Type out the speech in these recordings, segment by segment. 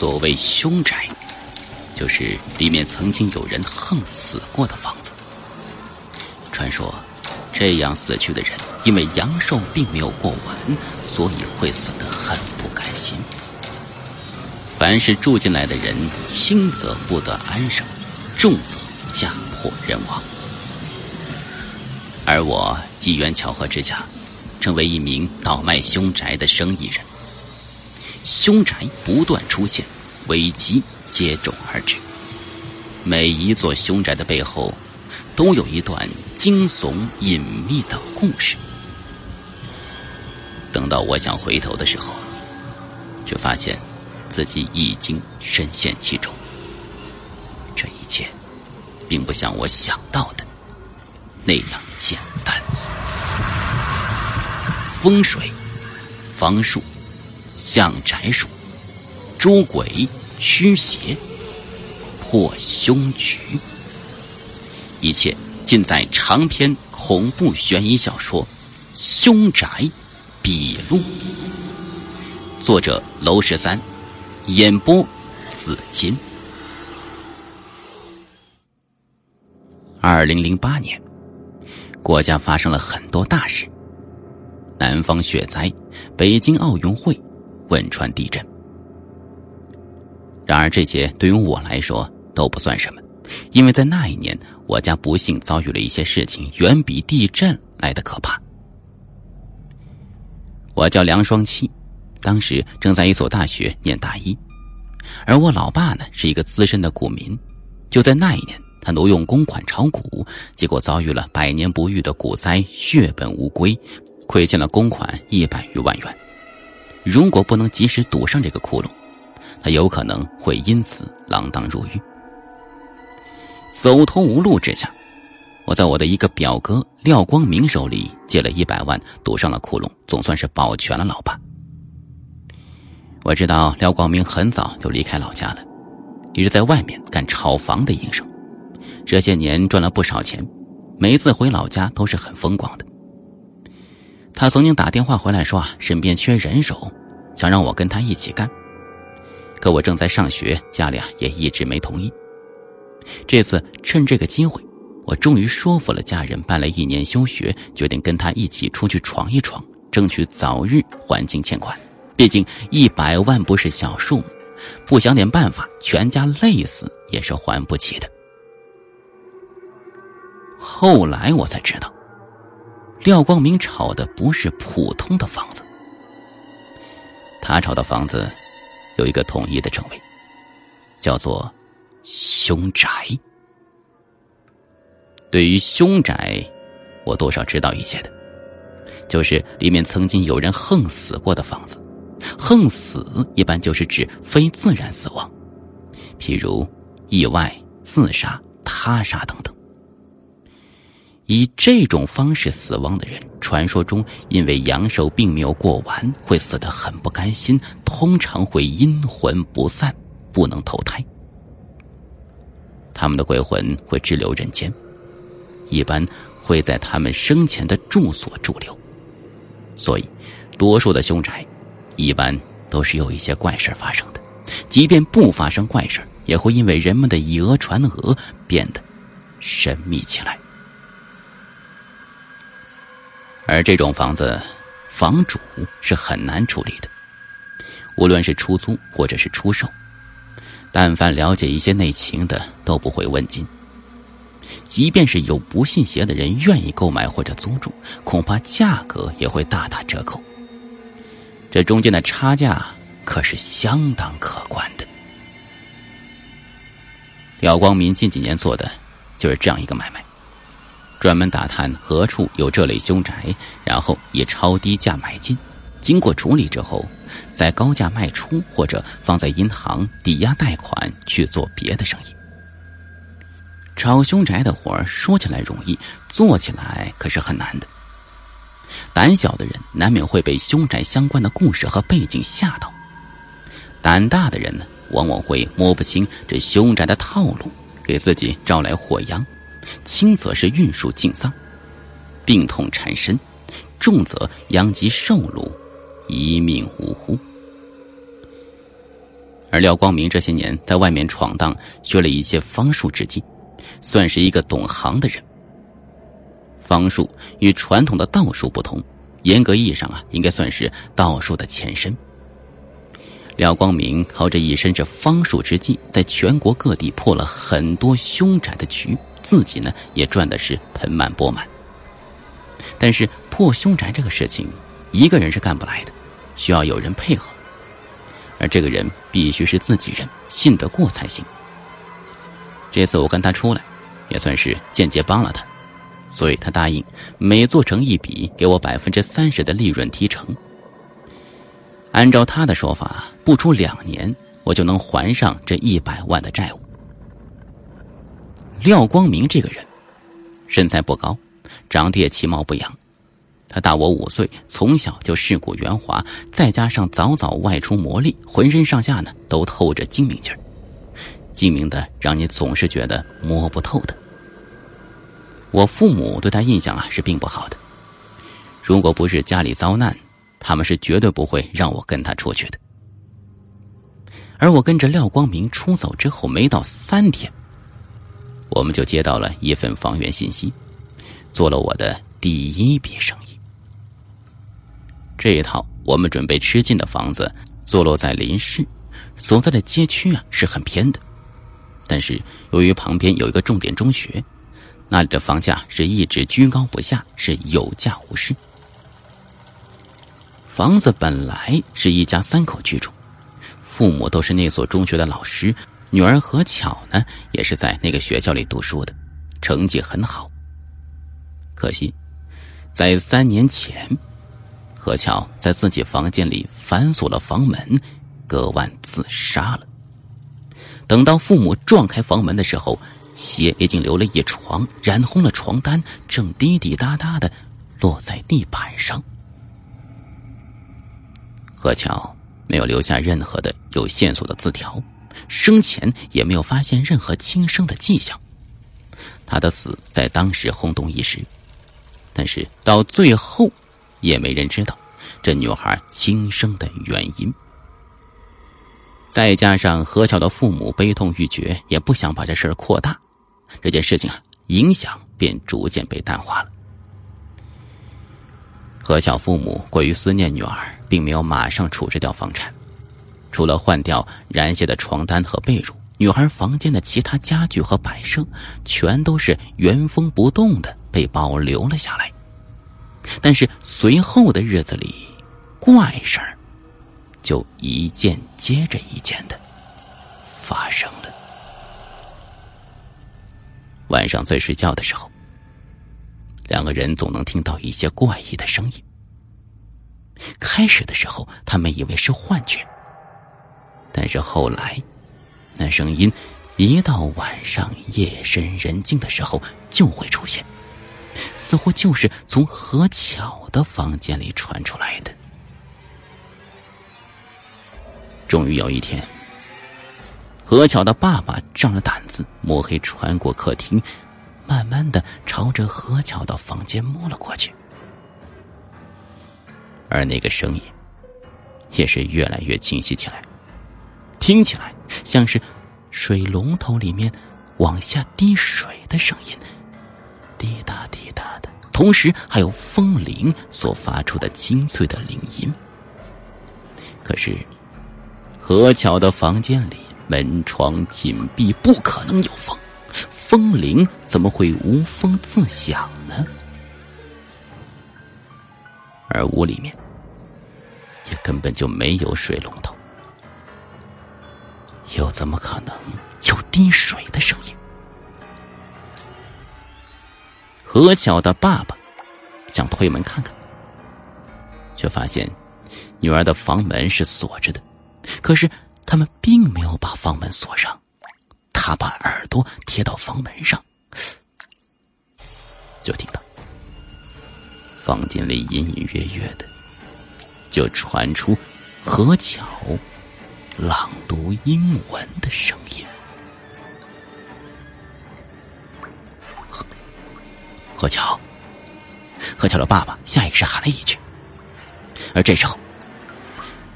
所谓凶宅，就是里面曾经有人横死过的房子。传说，这样死去的人因为阳寿并没有过完，所以会死得很不甘心。凡是住进来的人，轻则不得安生，重则家破人亡。而我机缘巧合之下，成为一名倒卖凶宅的生意人。凶宅不断出现，危机接踵而至。每一座凶宅的背后，都有一段惊悚隐秘的故事。等到我想回头的时候，却发现自己已经深陷其中。这一切，并不像我想到的那样简单。风水，方术。向宅鼠、捉鬼、驱邪、破凶局，一切尽在长篇恐怖悬疑小说《凶宅笔录》。作者：娄十三，演播：紫金。二零零八年，国家发生了很多大事：南方雪灾，北京奥运会。汶川地震。然而，这些对于我来说都不算什么，因为在那一年，我家不幸遭遇了一些事情，远比地震来的可怕。我叫梁双七，当时正在一所大学念大一，而我老爸呢是一个资深的股民。就在那一年，他挪用公款炒股，结果遭遇了百年不遇的股灾，血本无归，亏欠了公款一百余万元。如果不能及时堵上这个窟窿，他有可能会因此锒铛入狱。走投无路之下，我在我的一个表哥廖光明手里借了一百万，堵上了窟窿，总算是保全了老爸。我知道廖光明很早就离开老家了，一直在外面干炒房的营生，这些年赚了不少钱，每次回老家都是很风光的。他曾经打电话回来说啊，身边缺人手，想让我跟他一起干。可我正在上学，家里啊也一直没同意。这次趁这个机会，我终于说服了家人，办了一年休学，决定跟他一起出去闯一闯，争取早日还清欠款。毕竟一百万不是小数目，不想点办法，全家累死也是还不起的。后来我才知道。廖光明炒的不是普通的房子，他炒的房子有一个统一的称谓，叫做“凶宅”。对于凶宅，我多少知道一些的，就是里面曾经有人横死过的房子。横死一般就是指非自然死亡，譬如意外、自杀、他杀等等。以这种方式死亡的人，传说中因为阳寿并没有过完，会死得很不甘心，通常会阴魂不散，不能投胎。他们的鬼魂会滞留人间，一般会在他们生前的住所驻留。所以，多数的凶宅，一般都是有一些怪事发生的。即便不发生怪事也会因为人们的以讹传讹，变得神秘起来。而这种房子，房主是很难处理的。无论是出租或者是出售，但凡了解一些内情的都不会问津。即便是有不信邪的人愿意购买或者租住，恐怕价格也会大打折扣。这中间的差价可是相当可观的。廖光明近几年做的就是这样一个买卖。专门打探何处有这类凶宅，然后以超低价买进，经过处理之后，再高价卖出或者放在银行抵押贷款去做别的生意。炒凶宅的活儿说起来容易，做起来可是很难的。胆小的人难免会被凶宅相关的故事和背景吓到，胆大的人呢，往往会摸不清这凶宅的套路，给自己招来祸殃。轻则是运数尽丧，病痛缠身；重则殃及受禄，一命呜呼。而廖光明这些年在外面闯荡，学了一些方术之技，算是一个懂行的人。方术与传统的道术不同，严格意义上啊，应该算是道术的前身。廖光明靠着一身这方术之技，在全国各地破了很多凶宅的局，自己呢也赚的是盆满钵满。但是破凶宅这个事情，一个人是干不来的，需要有人配合，而这个人必须是自己人，信得过才行。这次我跟他出来，也算是间接帮了他。所以他答应每做成一笔，给我百分之三十的利润提成。按照他的说法，不出两年，我就能还上这一百万的债务。廖光明这个人，身材不高，长得也其貌不扬。他大我五岁，从小就世故圆滑，再加上早早外出磨砺，浑身上下呢都透着精明劲儿，精明的让你总是觉得摸不透的。我父母对他印象啊是并不好的，如果不是家里遭难，他们是绝对不会让我跟他出去的。而我跟着廖光明出走之后，没到三天，我们就接到了一份房源信息，做了我的第一笔生意。这一套我们准备吃进的房子，坐落在临市，所在的街区啊是很偏的，但是由于旁边有一个重点中学。那里的房价是一直居高不下，是有价无市。房子本来是一家三口居住，父母都是那所中学的老师，女儿何巧呢也是在那个学校里读书的，成绩很好。可惜，在三年前，何巧在自己房间里反锁了房门，割腕自杀了。等到父母撞开房门的时候。血已经流了一床，染红了床单，正滴滴答答的落在地板上。何巧没有留下任何的有线索的字条，生前也没有发现任何轻生的迹象。他的死在当时轰动一时，但是到最后，也没人知道这女孩轻生的原因。再加上何巧的父母悲痛欲绝，也不想把这事儿扩大。这件事情啊，影响便逐渐被淡化了。何巧父母过于思念女儿，并没有马上处置掉房产，除了换掉染血的床单和被褥，女孩房间的其他家具和摆设，全都是原封不动的被保留了下来。但是随后的日子里，怪事儿就一件接着一件的发生了。晚上在睡觉的时候，两个人总能听到一些怪异的声音。开始的时候，他们以为是幻觉，但是后来，那声音一到晚上夜深人静的时候就会出现，似乎就是从何巧的房间里传出来的。终于有一天。何巧的爸爸仗着胆子，摸黑穿过客厅，慢慢的朝着何巧的房间摸了过去。而那个声音，也是越来越清晰起来，听起来像是水龙头里面往下滴水的声音，滴答滴答的，同时还有风铃所发出的清脆的铃音。可是，何巧的房间里。门窗紧闭，不可能有风，风铃怎么会无风自响呢？而屋里面也根本就没有水龙头，又怎么可能有滴水的声音？何巧的爸爸想推门看看，却发现女儿的房门是锁着的，可是。他们并没有把房门锁上，他把耳朵贴到房门上，就听到房间里隐隐约约的就传出何巧朗读英文的声音。何何巧，何巧的爸爸下意识喊了一句，而这时候。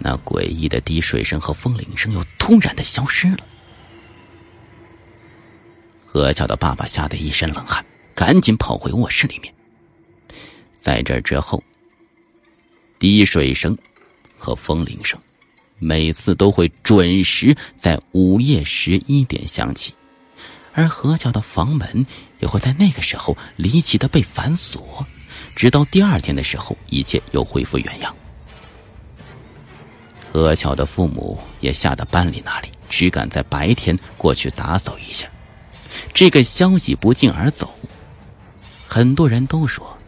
那诡异的滴水声和风铃声又突然的消失了。何巧的爸爸吓得一身冷汗，赶紧跑回卧室里面。在这之后，滴水声和风铃声每次都会准时在午夜十一点响起，而何巧的房门也会在那个时候离奇的被反锁，直到第二天的时候，一切又恢复原样。何巧的父母也吓得搬离那里，只敢在白天过去打扫一下。这个消息不胫而走，很多人都说，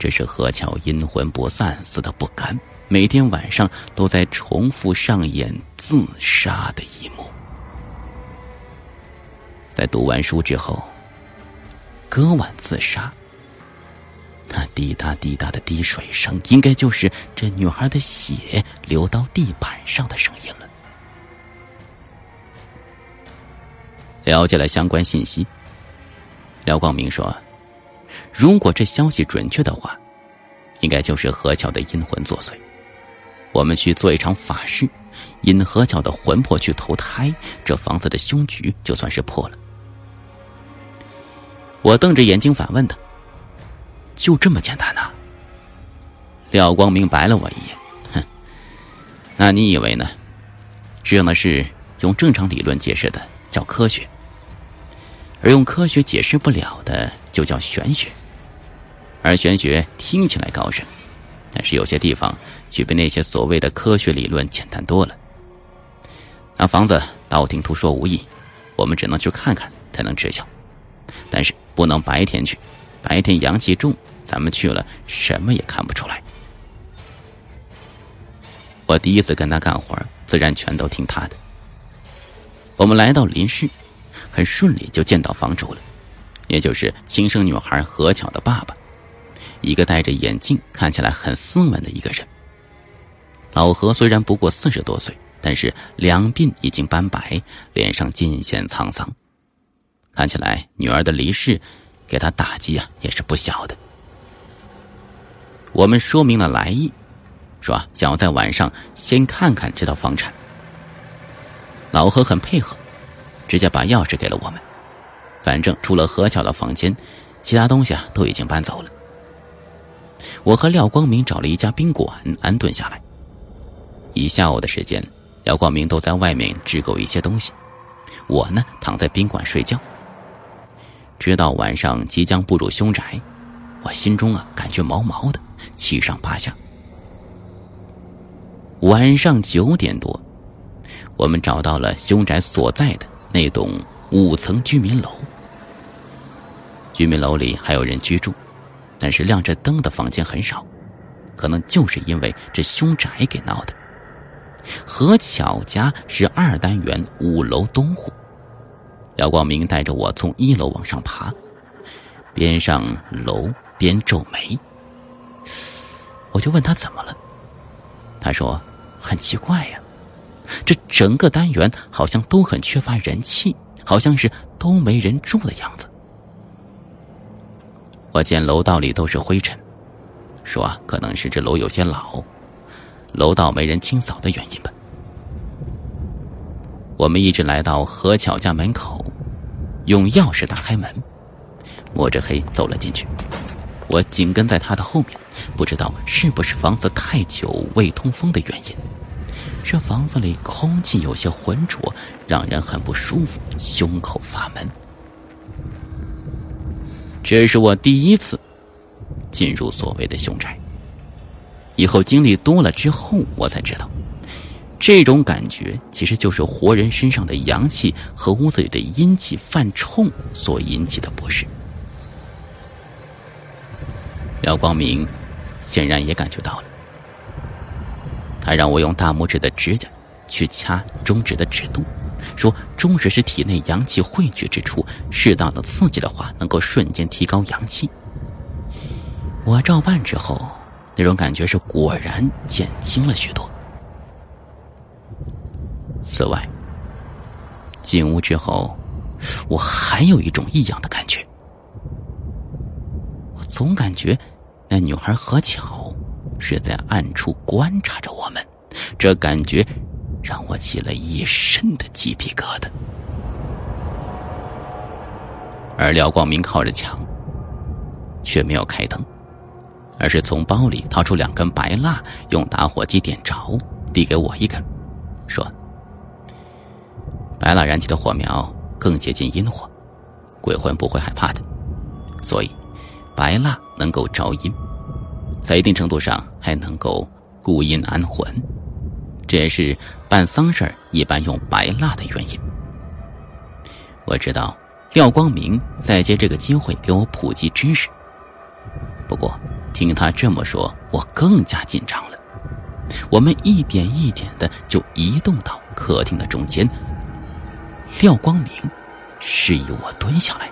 这是何巧阴魂不散，死的不甘，每天晚上都在重复上演自杀的一幕。在读完书之后，割腕自杀。那滴答滴答的滴水声，应该就是这女孩的血流到地板上的声音了。了解了相关信息，廖光明说：“如果这消息准确的话，应该就是何巧的阴魂作祟。我们去做一场法事，引何巧的魂魄去投胎，这房子的凶局就算是破了。”我瞪着眼睛反问他。就这么简单呐？廖光明白了我一眼，哼，那你以为呢？这样的事用正常理论解释的叫科学，而用科学解释不了的就叫玄学。而玄学听起来高深，但是有些地方却比那些所谓的科学理论简单多了。那房子道听途说无益，我们只能去看看才能知晓，但是不能白天去。白天阳气重，咱们去了什么也看不出来。我第一次跟他干活，自然全都听他的。我们来到林氏，很顺利就见到房主了，也就是亲生女孩何巧的爸爸，一个戴着眼镜、看起来很斯文的一个人。老何虽然不过四十多岁，但是两鬓已经斑白，脸上尽显沧桑，看起来女儿的离世。给他打击啊，也是不小的。我们说明了来意，说想要在晚上先看看这套房产。老何很配合，直接把钥匙给了我们。反正除了何巧的房间，其他东西啊都已经搬走了。我和廖光明找了一家宾馆安顿下来。一下午的时间，廖光明都在外面支购一些东西，我呢躺在宾馆睡觉。直到晚上即将步入凶宅，我心中啊感觉毛毛的，七上八下。晚上九点多，我们找到了凶宅所在的那栋五层居民楼。居民楼里还有人居住，但是亮着灯的房间很少，可能就是因为这凶宅给闹的。何巧家是二单元五楼东户。廖光明带着我从一楼往上爬，边上楼边皱眉。我就问他怎么了，他说很奇怪呀，这整个单元好像都很缺乏人气，好像是都没人住的样子。我见楼道里都是灰尘，说可能是这楼有些老，楼道没人清扫的原因吧。我们一直来到何巧家门口，用钥匙打开门，摸着黑走了进去。我紧跟在他的后面，不知道是不是房子太久未通风的原因，这房子里空气有些浑浊，让人很不舒服，胸口发闷。这是我第一次进入所谓的凶宅，以后经历多了之后，我才知道。这种感觉其实就是活人身上的阳气和屋子里的阴气犯冲所引起的不适。廖光明显然也感觉到了，他让我用大拇指的指甲去掐中指的指肚，说中指是体内阳气汇聚之处，适当的刺激的话，能够瞬间提高阳气。我照办之后，那种感觉是果然减轻了许多。此外，进屋之后，我还有一种异样的感觉。我总感觉那女孩何巧是在暗处观察着我们，这感觉让我起了一身的鸡皮疙瘩。而廖光明靠着墙，却没有开灯，而是从包里掏出两根白蜡，用打火机点着，递给我一根，说：“白蜡燃起的火苗更接近阴火，鬼魂不会害怕的，所以白蜡能够招阴，在一定程度上还能够固阴安魂，这也是办丧事一般用白蜡的原因。”我知道。廖光明在借这个机会给我普及知识。不过，听他这么说，我更加紧张了。我们一点一点的就移动到客厅的中间。廖光明示意我蹲下来。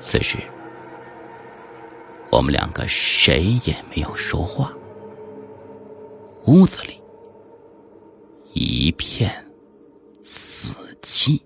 此时，我们两个谁也没有说话。屋子里一片死寂。